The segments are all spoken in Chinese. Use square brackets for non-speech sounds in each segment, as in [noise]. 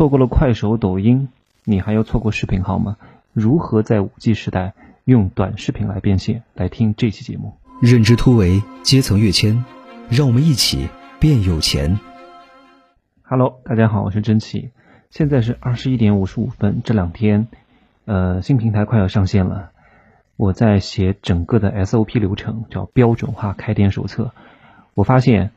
错过了快手、抖音，你还要错过视频号吗？如何在五 G 时代用短视频来变现？来听这期节目。认知突围，阶层跃迁，让我们一起变有钱。Hello，大家好，我是真奇。现在是二十一点五十五分。这两天，呃，新平台快要上线了，我在写整个的 SOP 流程，叫标准化开店手册。我发现。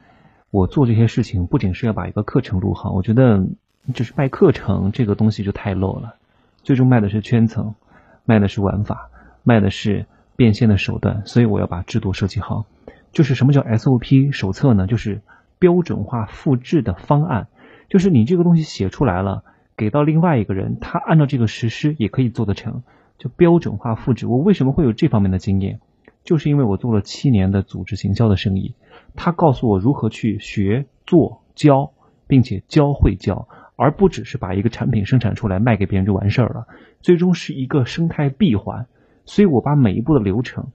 我做这些事情不仅是要把一个课程录好，我觉得只是卖课程这个东西就太 low 了。最终卖的是圈层，卖的是玩法，卖的是变现的手段。所以我要把制度设计好。就是什么叫 SOP 手册呢？就是标准化复制的方案。就是你这个东西写出来了，给到另外一个人，他按照这个实施也可以做得成。就标准化复制。我为什么会有这方面的经验？就是因为我做了七年的组织行销的生意。他告诉我如何去学、做、教，并且教会教，而不只是把一个产品生产出来卖给别人就完事儿了。最终是一个生态闭环。所以我把每一步的流程，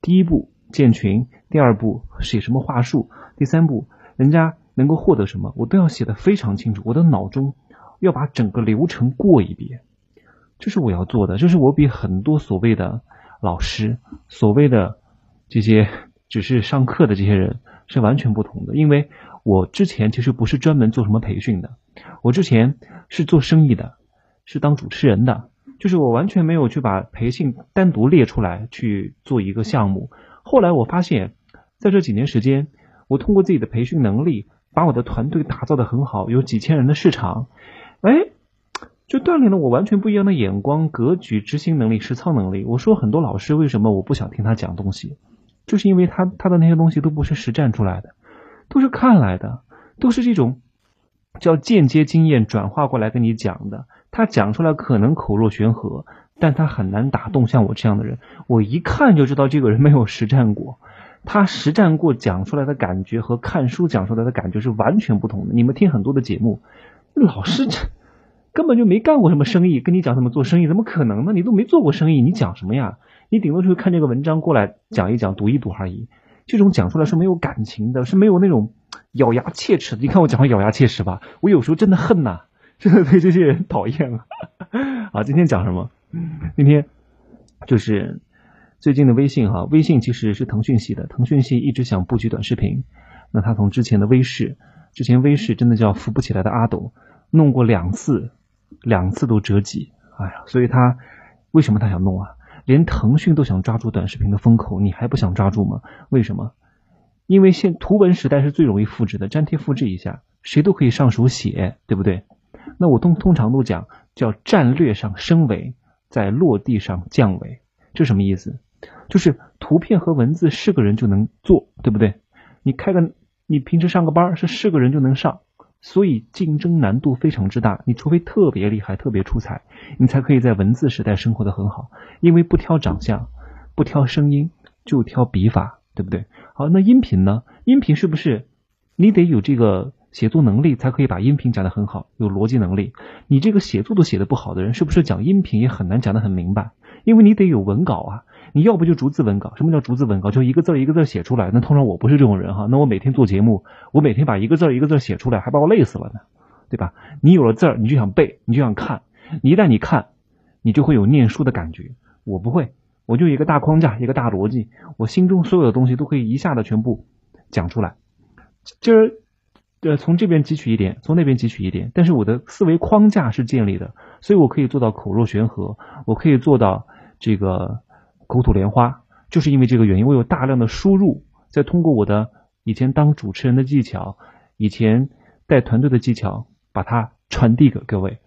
第一步建群，第二步写什么话术，第三步人家能够获得什么，我都要写的非常清楚。我的脑中要把整个流程过一遍，这是我要做的。这是我比很多所谓的老师、所谓的这些。只是上课的这些人是完全不同的，因为我之前其实不是专门做什么培训的，我之前是做生意的，是当主持人的，就是我完全没有去把培训单独列出来去做一个项目。后来我发现，在这几年时间，我通过自己的培训能力，把我的团队打造的很好，有几千人的市场，哎，就锻炼了我完全不一样的眼光、格局、执行能力、实操能力。我说很多老师为什么我不想听他讲东西？就是因为他他的那些东西都不是实战出来的，都是看来的，都是这种叫间接经验转化过来跟你讲的。他讲出来可能口若悬河，但他很难打动像我这样的人。我一看就知道这个人没有实战过，他实战过讲出来的感觉和看书讲出来的感觉是完全不同的。你们听很多的节目，老师这根本就没干过什么生意，跟你讲怎么做生意，怎么可能呢？你都没做过生意，你讲什么呀？你顶多就是看这个文章过来讲一讲、读一读而已。这种讲出来是没有感情的，是没有那种咬牙切齿的。[laughs] 你看我讲话咬牙切齿吧，我有时候真的恨呐，[laughs] 真的对这些人讨厌啊。[laughs] 啊，今天讲什么？今天就是最近的微信哈，微信其实是腾讯系的，腾讯系一直想布局短视频。那他从之前的微视，之前微视真的叫扶不起来的阿斗，弄过两次，两次都折戟。哎呀，所以他为什么他想弄啊？连腾讯都想抓住短视频的风口，你还不想抓住吗？为什么？因为现图文时代是最容易复制的，粘贴复制一下，谁都可以上手写，对不对？那我通通常都讲叫战略上升维，在落地上降维，这什么意思？就是图片和文字是个人就能做，对不对？你开个，你平时上个班是是个人就能上。所以竞争难度非常之大，你除非特别厉害、特别出彩，你才可以在文字时代生活的很好。因为不挑长相，不挑声音，就挑笔法，对不对？好，那音频呢？音频是不是你得有这个写作能力，才可以把音频讲得很好，有逻辑能力？你这个写作都写得不好的人，是不是讲音频也很难讲得很明白？因为你得有文稿啊。你要不就逐字文稿？什么叫逐字文稿？就一个字一个字写出来。那通常我不是这种人哈。那我每天做节目，我每天把一个字一个字写出来，还把我累死了呢，对吧？你有了字儿，你就想背，你就想看。你一旦你看，你就会有念书的感觉。我不会，我就一个大框架，一个大逻辑，我心中所有的东西都可以一下子全部讲出来。就是呃，从这边汲取一点，从那边汲取一点，但是我的思维框架是建立的，所以我可以做到口若悬河，我可以做到这个。口吐莲花，就是因为这个原因，我有大量的输入，再通过我的以前当主持人的技巧，以前带团队的技巧，把它传递给各位。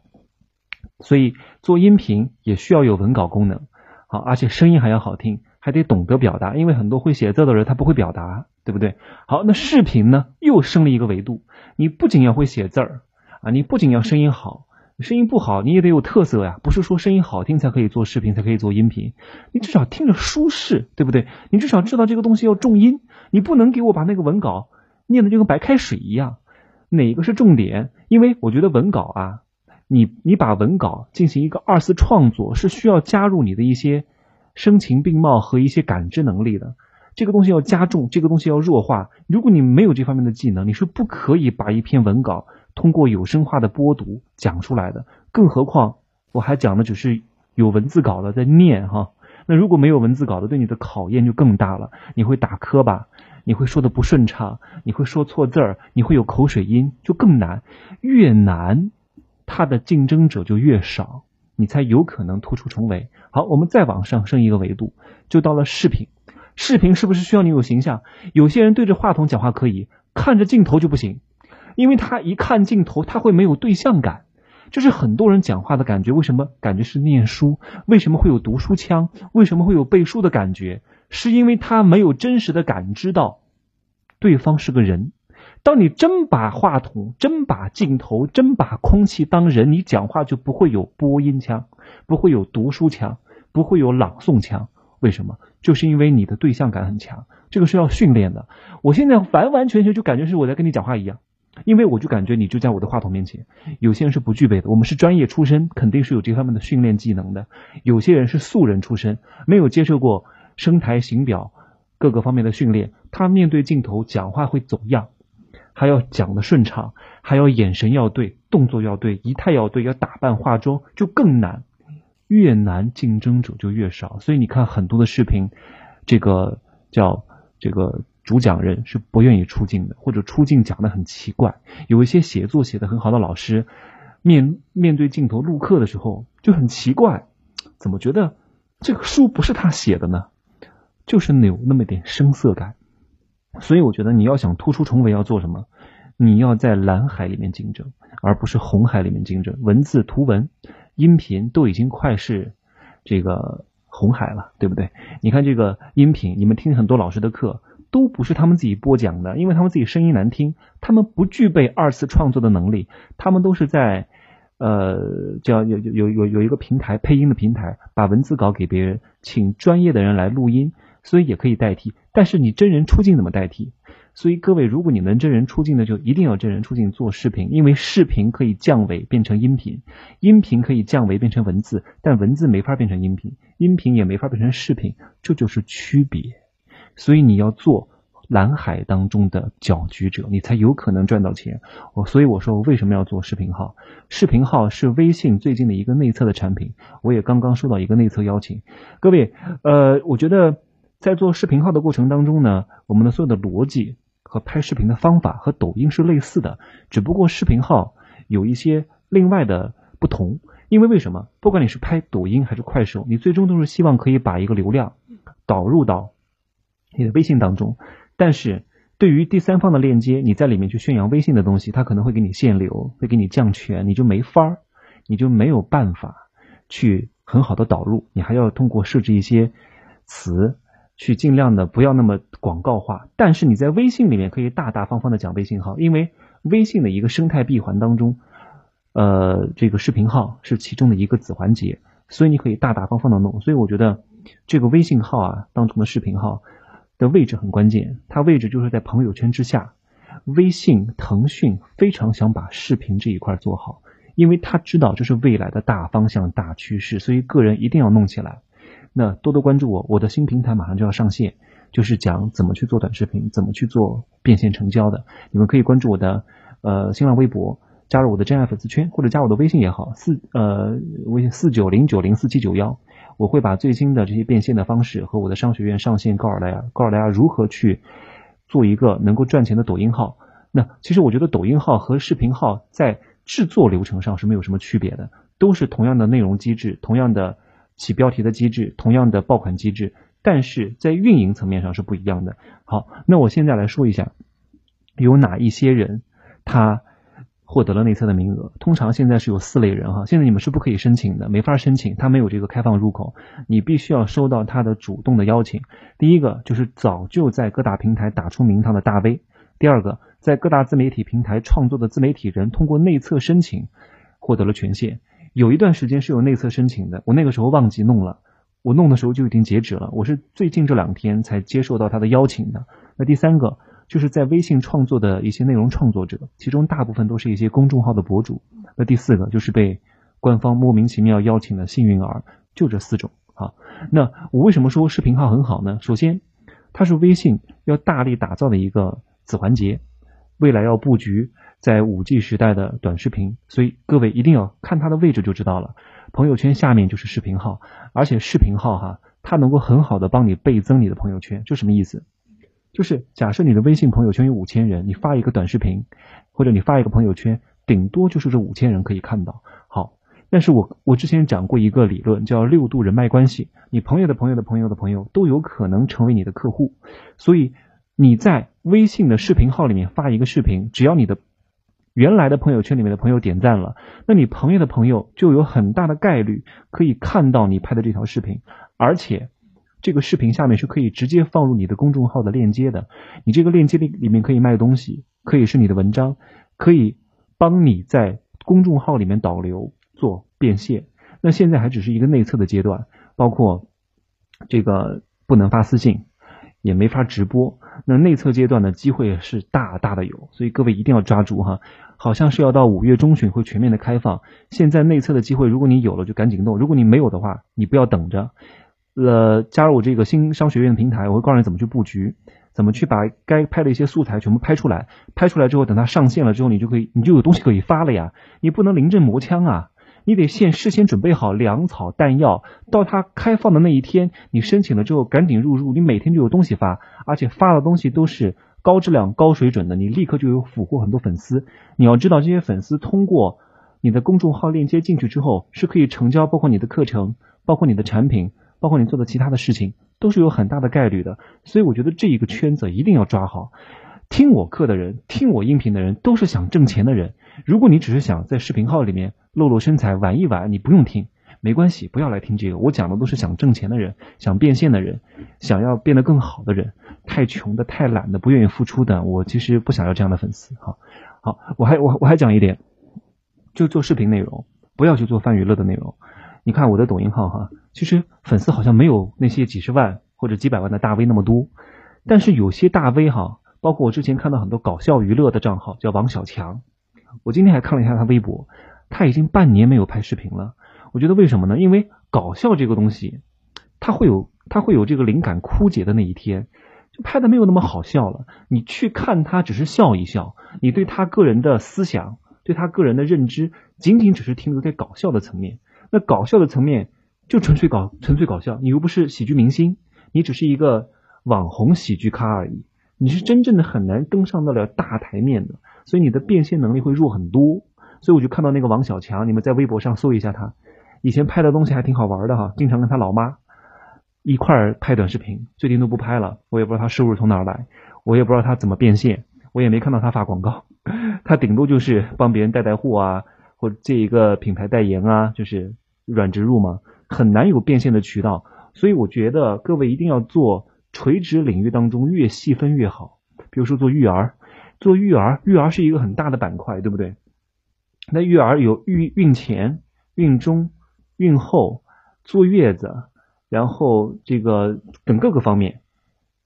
所以做音频也需要有文稿功能，好，而且声音还要好听，还得懂得表达，因为很多会写字的人他不会表达，对不对？好，那视频呢，又升了一个维度，你不仅要会写字儿啊，你不仅要声音好。声音不好，你也得有特色呀。不是说声音好听才可以做视频，才可以做音频。你至少听着舒适，对不对？你至少知道这个东西要重音。你不能给我把那个文稿念的就跟白开水一样。哪个是重点？因为我觉得文稿啊，你你把文稿进行一个二次创作，是需要加入你的一些声情并茂和一些感知能力的。这个东西要加重，这个东西要弱化。如果你没有这方面的技能，你是不可以把一篇文稿通过有声化的播读讲出来的，更何况我还讲的只是有文字稿的在念哈。那如果没有文字稿的，对你的考验就更大了。你会打磕巴，你会说的不顺畅，你会说错字儿，你会有口水音，就更难。越难，它的竞争者就越少，你才有可能突出重围。好，我们再往上升一个维度，就到了视频。视频是不是需要你有形象？有些人对着话筒讲话可以，看着镜头就不行，因为他一看镜头，他会没有对象感。就是很多人讲话的感觉。为什么感觉是念书？为什么会有读书腔？为什么会有背书的感觉？是因为他没有真实的感知到对方是个人。当你真把话筒、真把镜头、真把空气当人，你讲话就不会有播音腔，不会有读书腔，不会有朗诵腔。为什么？就是因为你的对象感很强，这个是要训练的。我现在完完全全就感觉是我在跟你讲话一样。因为我就感觉你就在我的话筒面前，有些人是不具备的。我们是专业出身，肯定是有这方面的训练技能的。有些人是素人出身，没有接受过声台形表各个方面的训练，他面对镜头讲话会走样，还要讲的顺畅，还要眼神要对，动作要对，仪态要对，要打扮化妆就更难。越难，竞争者就越少。所以你看很多的视频，这个叫这个。主讲人是不愿意出镜的，或者出镜讲的很奇怪。有一些写作写的很好的老师，面面对镜头录课的时候就很奇怪，怎么觉得这个书不是他写的呢？就是有那么点生涩感。所以我觉得你要想突出重围要做什么？你要在蓝海里面竞争，而不是红海里面竞争。文字、图文、音频都已经快是这个红海了，对不对？你看这个音频，你们听很多老师的课。都不是他们自己播讲的，因为他们自己声音难听，他们不具备二次创作的能力，他们都是在，呃，叫有有有有一个平台配音的平台，把文字稿给别人，请专业的人来录音，所以也可以代替。但是你真人出镜怎么代替？所以各位，如果你能真人出镜的，就一定要真人出镜做视频，因为视频可以降维变成音频，音频可以降维变成文字，但文字没法变成音频，音频也没法变成视频，这就是区别。所以你要做蓝海当中的搅局者，你才有可能赚到钱。我所以我说我为什么要做视频号？视频号是微信最近的一个内测的产品，我也刚刚收到一个内测邀请。各位，呃，我觉得在做视频号的过程当中呢，我们的所有的逻辑和拍视频的方法和抖音是类似的，只不过视频号有一些另外的不同。因为为什么？不管你是拍抖音还是快手，你最终都是希望可以把一个流量导入到。你的微信当中，但是对于第三方的链接，你在里面去宣扬微信的东西，它可能会给你限流，会给你降权，你就没法儿，你就没有办法去很好的导入，你还要通过设置一些词，去尽量的不要那么广告化。但是你在微信里面可以大大方方的讲微信号，因为微信的一个生态闭环当中，呃，这个视频号是其中的一个子环节，所以你可以大大方方的弄。所以我觉得这个微信号啊当中的视频号。的位置很关键，它位置就是在朋友圈之下。微信、腾讯非常想把视频这一块做好，因为他知道这是未来的大方向、大趋势，所以个人一定要弄起来。那多多关注我，我的新平台马上就要上线，就是讲怎么去做短视频，怎么去做变现成交的。你们可以关注我的呃新浪微博，加入我的真爱粉丝圈，或者加我的微信也好，四呃微信四九零九零四七九幺。我会把最新的这些变现的方式和我的商学院上线告诉大家，告诉大家如何去做一个能够赚钱的抖音号。那其实我觉得抖音号和视频号在制作流程上是没有什么区别的，都是同样的内容机制，同样的起标题的机制，同样的爆款机制，但是在运营层面上是不一样的。好，那我现在来说一下，有哪一些人他。获得了内测的名额，通常现在是有四类人哈，现在你们是不可以申请的，没法申请，他没有这个开放入口，你必须要收到他的主动的邀请。第一个就是早就在各大平台打出名堂的大 V，第二个在各大自媒体平台创作的自媒体人通过内测申请获得了权限，有一段时间是有内测申请的，我那个时候忘记弄了，我弄的时候就已经截止了，我是最近这两天才接受到他的邀请的。那第三个。就是在微信创作的一些内容创作者，其中大部分都是一些公众号的博主。那第四个就是被官方莫名其妙邀请的幸运儿，就这四种啊。那我为什么说视频号很好呢？首先，它是微信要大力打造的一个子环节，未来要布局在五 G 时代的短视频，所以各位一定要看它的位置就知道了。朋友圈下面就是视频号，而且视频号哈，它能够很好的帮你倍增你的朋友圈，就什么意思？就是假设你的微信朋友圈有五千人，你发一个短视频，或者你发一个朋友圈，顶多就是这五千人可以看到。好，但是我我之前讲过一个理论，叫六度人脉关系，你朋友的朋友的朋友的朋友都有可能成为你的客户，所以你在微信的视频号里面发一个视频，只要你的原来的朋友圈里面的朋友点赞了，那你朋友的朋友就有很大的概率可以看到你拍的这条视频，而且。这个视频下面是可以直接放入你的公众号的链接的，你这个链接里里面可以卖东西，可以是你的文章，可以帮你在公众号里面导流做变现。那现在还只是一个内测的阶段，包括这个不能发私信，也没法直播。那内测阶段的机会是大大的有，所以各位一定要抓住哈。好像是要到五月中旬会全面的开放，现在内测的机会，如果你有了就赶紧弄，如果你没有的话，你不要等着。呃，加入我这个新商学院平台，我会告诉你怎么去布局，怎么去把该拍的一些素材全部拍出来。拍出来之后，等它上线了之后，你就可以，你就有东西可以发了呀。你不能临阵磨枪啊，你得先事先准备好粮草弹药，到它开放的那一天，你申请了之后赶紧入驻，你每天就有东西发，而且发的东西都是高质量、高水准的，你立刻就有俘获很多粉丝。你要知道，这些粉丝通过你的公众号链接进去之后，是可以成交，包括你的课程，包括你的产品。包括你做的其他的事情，都是有很大的概率的，所以我觉得这一个圈子一定要抓好。听我课的人，听我音频的人，都是想挣钱的人。如果你只是想在视频号里面露露身材玩一玩，你不用听，没关系，不要来听这个。我讲的都是想挣钱的人，想变现的人，想要变得更好的人。太穷的、太懒的、不愿意付出的，我其实不想要这样的粉丝。好，好，我还我我还讲一点，就做视频内容，不要去做泛娱乐的内容。你看我的抖音号哈，其实粉丝好像没有那些几十万或者几百万的大 V 那么多，但是有些大 V 哈，包括我之前看到很多搞笑娱乐的账号，叫王小强，我今天还看了一下他微博，他已经半年没有拍视频了。我觉得为什么呢？因为搞笑这个东西，他会有他会有这个灵感枯竭的那一天，就拍的没有那么好笑了。你去看他只是笑一笑，你对他个人的思想，对他个人的认知，仅仅只是停留在搞笑的层面。那搞笑的层面就纯粹搞纯粹搞笑，你又不是喜剧明星，你只是一个网红喜剧咖而已，你是真正的很难登上得了大台面的，所以你的变现能力会弱很多。所以我就看到那个王小强，你们在微博上搜一下他，以前拍的东西还挺好玩的哈，经常跟他老妈一块儿拍短视频，最近都不拍了，我也不知道他收入从哪儿来，我也不知道他怎么变现，我也没看到他发广告，[laughs] 他顶多就是帮别人带带货啊，或者借一个品牌代言啊，就是。软植入嘛，很难有变现的渠道，所以我觉得各位一定要做垂直领域当中越细分越好。比如说做育儿，做育儿，育儿是一个很大的板块，对不对？那育儿有孕孕前、孕中、孕后、坐月子，然后这个等各个方面，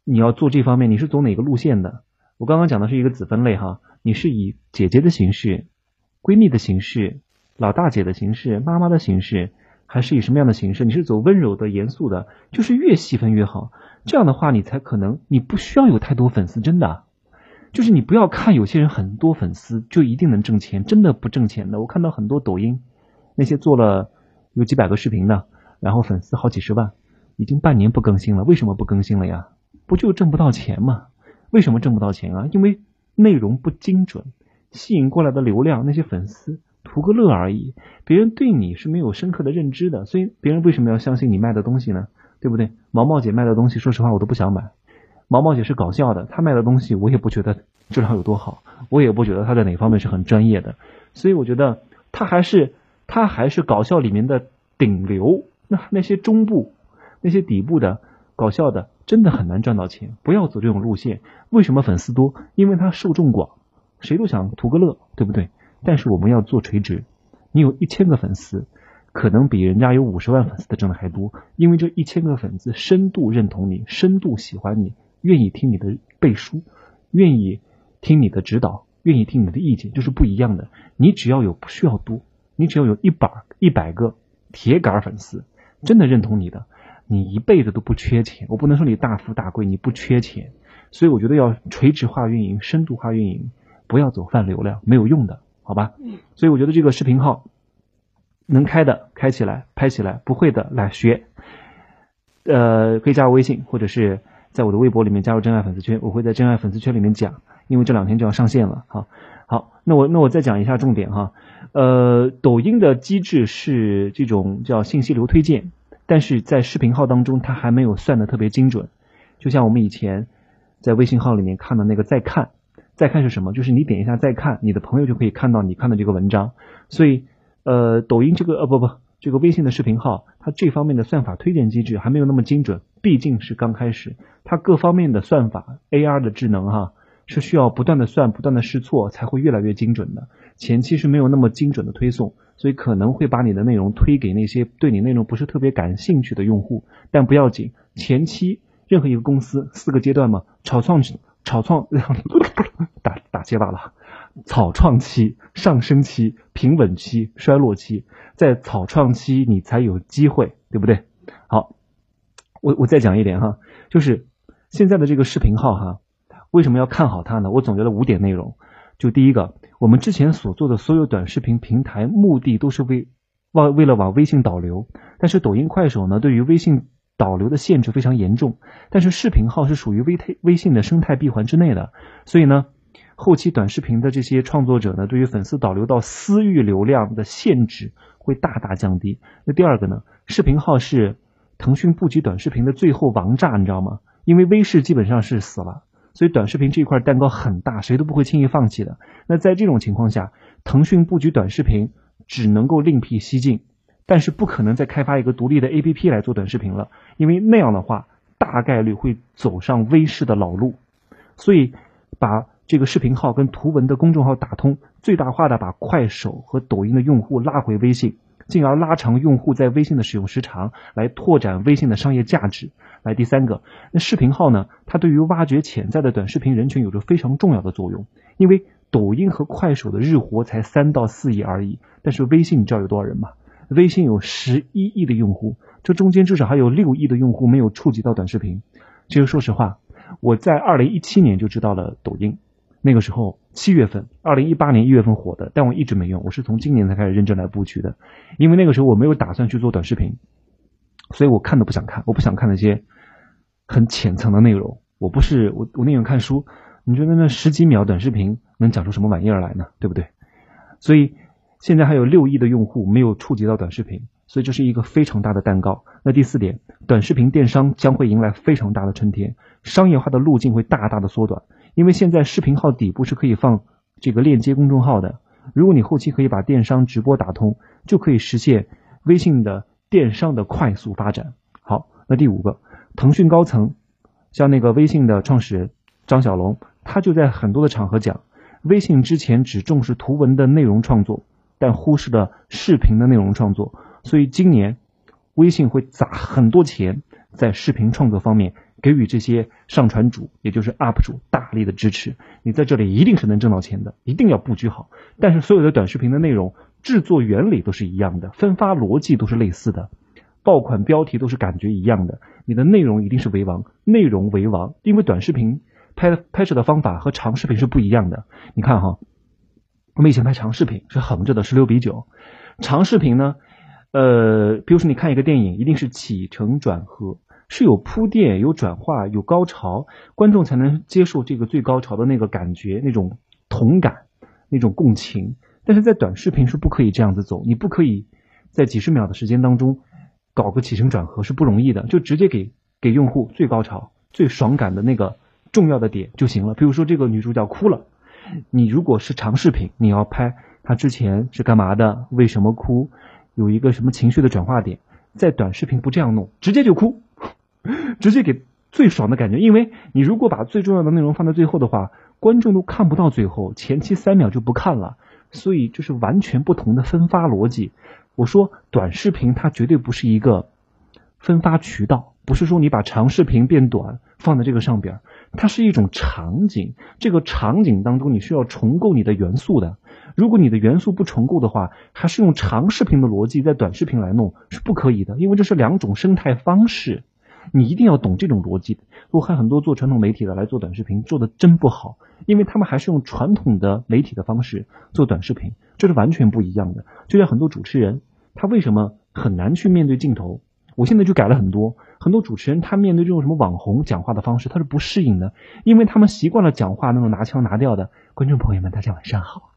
你要做这方面，你是走哪个路线的？我刚刚讲的是一个子分类哈，你是以姐姐的形式、闺蜜的形式。老大姐的形式，妈妈的形式，还是以什么样的形式？你是走温柔的、严肃的，就是越细分越好。这样的话，你才可能，你不需要有太多粉丝，真的。就是你不要看有些人很多粉丝就一定能挣钱，真的不挣钱的。我看到很多抖音那些做了有几百个视频的，然后粉丝好几十万，已经半年不更新了。为什么不更新了呀？不就挣不到钱吗？为什么挣不到钱啊？因为内容不精准，吸引过来的流量那些粉丝。图个乐而已，别人对你是没有深刻的认知的，所以别人为什么要相信你卖的东西呢？对不对？毛毛姐卖的东西，说实话我都不想买。毛毛姐是搞笑的，她卖的东西我也不觉得质量有多好，我也不觉得她在哪方面是很专业的，所以我觉得她还是她还是搞笑里面的顶流。那那些中部、那些底部的搞笑的，真的很难赚到钱。不要走这种路线。为什么粉丝多？因为他受众广，谁都想图个乐，对不对？但是我们要做垂直，你有一千个粉丝，可能比人家有五十万粉丝的挣的还多，因为这一千个粉丝深度认同你，深度喜欢你，愿意听你的背书，愿意听你的指导，愿意听你的意见，就是不一样的。你只要有不需要多，你只要有一百一百个铁杆粉丝，真的认同你的，你一辈子都不缺钱。我不能说你大富大贵，你不缺钱，所以我觉得要垂直化运营，深度化运营。不要走泛流量，没有用的，好吧？嗯。所以我觉得这个视频号能开的开起来，拍起来，不会的来学。呃，可以加我微信，或者是在我的微博里面加入真爱粉丝圈，我会在真爱粉丝圈里面讲，因为这两天就要上线了。好，好，那我那我再讲一下重点哈。呃，抖音的机制是这种叫信息流推荐，但是在视频号当中它还没有算的特别精准。就像我们以前在微信号里面看的那个再看，再看是什么？就是你点一下再看，你的朋友就可以看到你看的这个文章。所以，呃，抖音这个呃不不。这个微信的视频号，它这方面的算法推荐机制还没有那么精准，毕竟是刚开始，它各方面的算法 AR 的智能哈，是需要不断的算、不断的试错才会越来越精准的。前期是没有那么精准的推送，所以可能会把你的内容推给那些对你内容不是特别感兴趣的用户。但不要紧，前期任何一个公司四个阶段嘛，草创、草创 [laughs] 打打结巴了，草创期、上升期、平稳期、衰落期。在草创期，你才有机会，对不对？我我再讲一点哈，就是现在的这个视频号哈，为什么要看好它呢？我总结了五点内容。就第一个，我们之前所做的所有短视频平台，目的都是为往为了往微信导流，但是抖音、快手呢，对于微信导流的限制非常严重。但是视频号是属于微微微信的生态闭环之内的，所以呢，后期短视频的这些创作者呢，对于粉丝导流到私域流量的限制。会大大降低。那第二个呢？视频号是腾讯布局短视频的最后王炸，你知道吗？因为微视基本上是死了，所以短视频这一块蛋糕很大，谁都不会轻易放弃的。那在这种情况下，腾讯布局短视频只能够另辟蹊径，但是不可能再开发一个独立的 APP 来做短视频了，因为那样的话大概率会走上微视的老路。所以把这个视频号跟图文的公众号打通，最大化的把快手和抖音的用户拉回微信，进而拉长用户在微信的使用时长，来拓展微信的商业价值。来第三个，那视频号呢？它对于挖掘潜在的短视频人群有着非常重要的作用。因为抖音和快手的日活才三到四亿而已，但是微信你知道有多少人吗？微信有十一亿的用户，这中间至少还有六亿的用户没有触及到短视频。其实说实话，我在二零一七年就知道了抖音。那个时候七月份，二零一八年一月份火的，但我一直没用，我是从今年才开始认真来布局的。因为那个时候我没有打算去做短视频，所以我看都不想看，我不想看那些很浅层的内容。我不是我我宁愿看书。你觉得那十几秒短视频能讲出什么玩意儿来呢？对不对？所以现在还有六亿的用户没有触及到短视频，所以这是一个非常大的蛋糕。那第四点，短视频电商将会迎来非常大的春天，商业化的路径会大大的缩短。因为现在视频号底部是可以放这个链接公众号的，如果你后期可以把电商直播打通，就可以实现微信的电商的快速发展。好，那第五个，腾讯高层像那个微信的创始人张小龙，他就在很多的场合讲，微信之前只重视图文的内容创作，但忽视了视频的内容创作，所以今年微信会砸很多钱在视频创作方面。给予这些上传主，也就是 UP 主大力的支持，你在这里一定是能挣到钱的，一定要布局好。但是所有的短视频的内容制作原理都是一样的，分发逻辑都是类似的，爆款标题都是感觉一样的，你的内容一定是为王，内容为王。因为短视频拍的拍摄的方法和长视频是不一样的。你看哈，我们以前拍长视频是横着的，十六比九，长视频呢，呃，比如说你看一个电影，一定是起承转合。是有铺垫、有转化、有高潮，观众才能接受这个最高潮的那个感觉、那种同感、那种共情。但是在短视频是不可以这样子走，你不可以在几十秒的时间当中搞个起承转合是不容易的，就直接给给用户最高潮、最爽感的那个重要的点就行了。比如说这个女主角哭了，你如果是长视频，你要拍她之前是干嘛的，为什么哭，有一个什么情绪的转化点，在短视频不这样弄，直接就哭。直接给最爽的感觉，因为你如果把最重要的内容放在最后的话，观众都看不到最后，前期三秒就不看了，所以就是完全不同的分发逻辑。我说短视频它绝对不是一个分发渠道，不是说你把长视频变短放在这个上边，它是一种场景，这个场景当中你需要重构你的元素的。如果你的元素不重构的话，还是用长视频的逻辑在短视频来弄是不可以的，因为这是两种生态方式。你一定要懂这种逻辑。我看很多做传统媒体的来做短视频，做的真不好，因为他们还是用传统的媒体的方式做短视频，这是完全不一样的。就像很多主持人，他为什么很难去面对镜头？我现在就改了很多，很多主持人他面对这种什么网红讲话的方式，他是不适应的，因为他们习惯了讲话那种拿腔拿调的。观众朋友们，大家晚上好，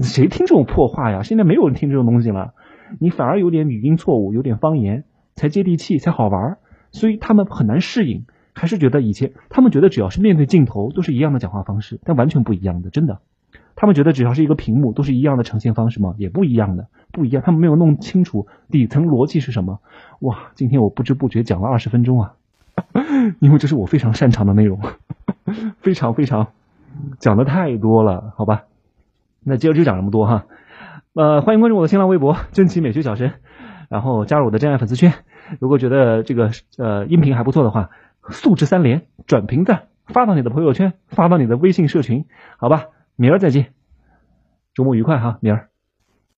谁听这种破话呀？现在没有人听这种东西了，你反而有点语音错误，有点方言才接地气，才好玩儿，所以他们很难适应，还是觉得以前他们觉得只要是面对镜头都是一样的讲话方式，但完全不一样的，真的。他们觉得只要是一个屏幕都是一样的呈现方式吗？也不一样的，不一样。他们没有弄清楚底层逻辑是什么。哇，今天我不知不觉讲了二十分钟啊，[laughs] 因为这是我非常擅长的内容，[laughs] 非常非常讲的太多了，好吧？那今儿就讲这么多哈。呃，欢迎关注我的新浪微博“真奇美学小神”，然后加入我的真爱粉丝圈。如果觉得这个呃音频还不错的话，素质三连，转评赞，发到你的朋友圈，发到你的微信社群，好吧？明儿再见，周末愉快哈，明儿。